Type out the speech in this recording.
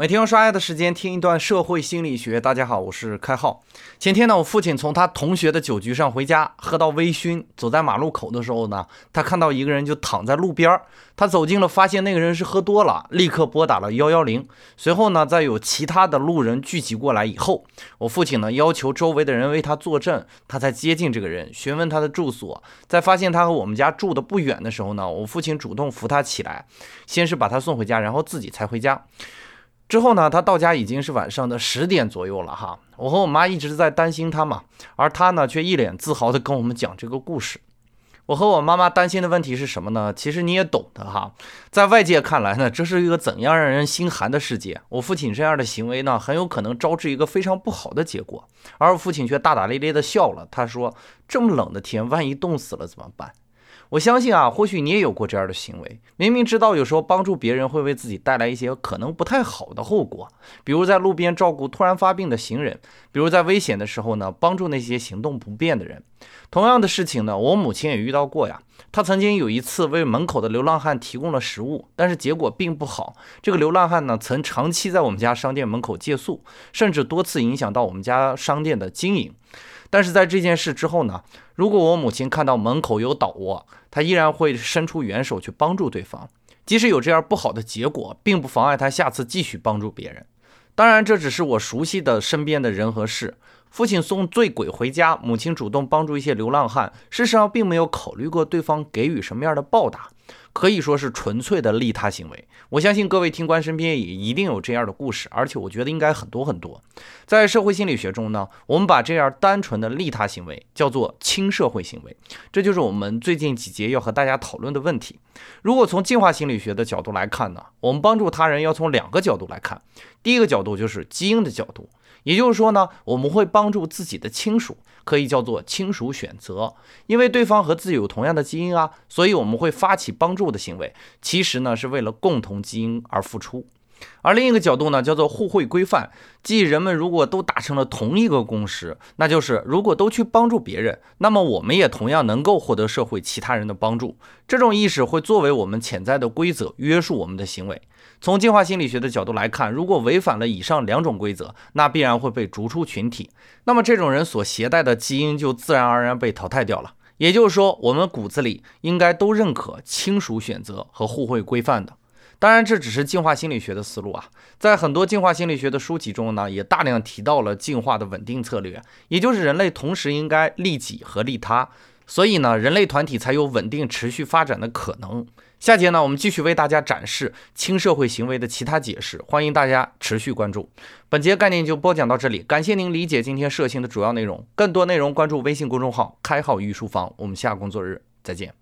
每天用刷牙的时间听一段社会心理学。大家好，我是开浩。前天呢，我父亲从他同学的酒局上回家，喝到微醺，走在马路口的时候呢，他看到一个人就躺在路边儿。他走近了，发现那个人是喝多了，立刻拨打了幺幺零。随后呢，在有其他的路人聚集过来以后，我父亲呢要求周围的人为他作证，他才接近这个人，询问他的住所。在发现他和我们家住的不远的时候呢，我父亲主动扶他起来，先是把他送回家，然后自己才回家。之后呢，他到家已经是晚上的十点左右了哈。我和我妈一直在担心他嘛，而他呢却一脸自豪地跟我们讲这个故事。我和我妈妈担心的问题是什么呢？其实你也懂的哈，在外界看来呢，这是一个怎样让人心寒的世界。我父亲这样的行为呢，很有可能招致一个非常不好的结果。而我父亲却大大咧咧地笑了，他说：“这么冷的天，万一冻死了怎么办？”我相信啊，或许你也有过这样的行为，明明知道有时候帮助别人会为自己带来一些可能不太好的后果，比如在路边照顾突然发病的行人，比如在危险的时候呢，帮助那些行动不便的人。同样的事情呢，我母亲也遇到过呀。她曾经有一次为门口的流浪汉提供了食物，但是结果并不好。这个流浪汉呢，曾长期在我们家商店门口借宿，甚至多次影响到我们家商店的经营。但是在这件事之后呢，如果我母亲看到门口有倒卧，她依然会伸出援手去帮助对方。即使有这样不好的结果，并不妨碍她下次继续帮助别人。当然，这只是我熟悉的身边的人和事。父亲送醉鬼回家，母亲主动帮助一些流浪汉，事实上并没有考虑过对方给予什么样的报答。可以说是纯粹的利他行为。我相信各位听官身边也一定有这样的故事，而且我觉得应该很多很多。在社会心理学中呢，我们把这样单纯的利他行为叫做亲社会行为，这就是我们最近几节要和大家讨论的问题。如果从进化心理学的角度来看呢，我们帮助他人要从两个角度来看。第一个角度就是基因的角度。也就是说呢，我们会帮助自己的亲属，可以叫做亲属选择，因为对方和自己有同样的基因啊，所以我们会发起帮助的行为，其实呢是为了共同基因而付出。而另一个角度呢，叫做互惠规范，即人们如果都达成了同一个共识，那就是如果都去帮助别人，那么我们也同样能够获得社会其他人的帮助。这种意识会作为我们潜在的规则，约束我们的行为。从进化心理学的角度来看，如果违反了以上两种规则，那必然会被逐出群体。那么这种人所携带的基因就自然而然被淘汰掉了。也就是说，我们骨子里应该都认可亲属选择和互惠规范的。当然，这只是进化心理学的思路啊。在很多进化心理学的书籍中呢，也大量提到了进化的稳定策略，也就是人类同时应该利己和利他。所以呢，人类团体才有稳定持续发展的可能。下节呢，我们继续为大家展示轻社会行为的其他解释，欢迎大家持续关注。本节概念就播讲到这里，感谢您理解今天社情的主要内容。更多内容关注微信公众号“开号御书房”，我们下工作日再见。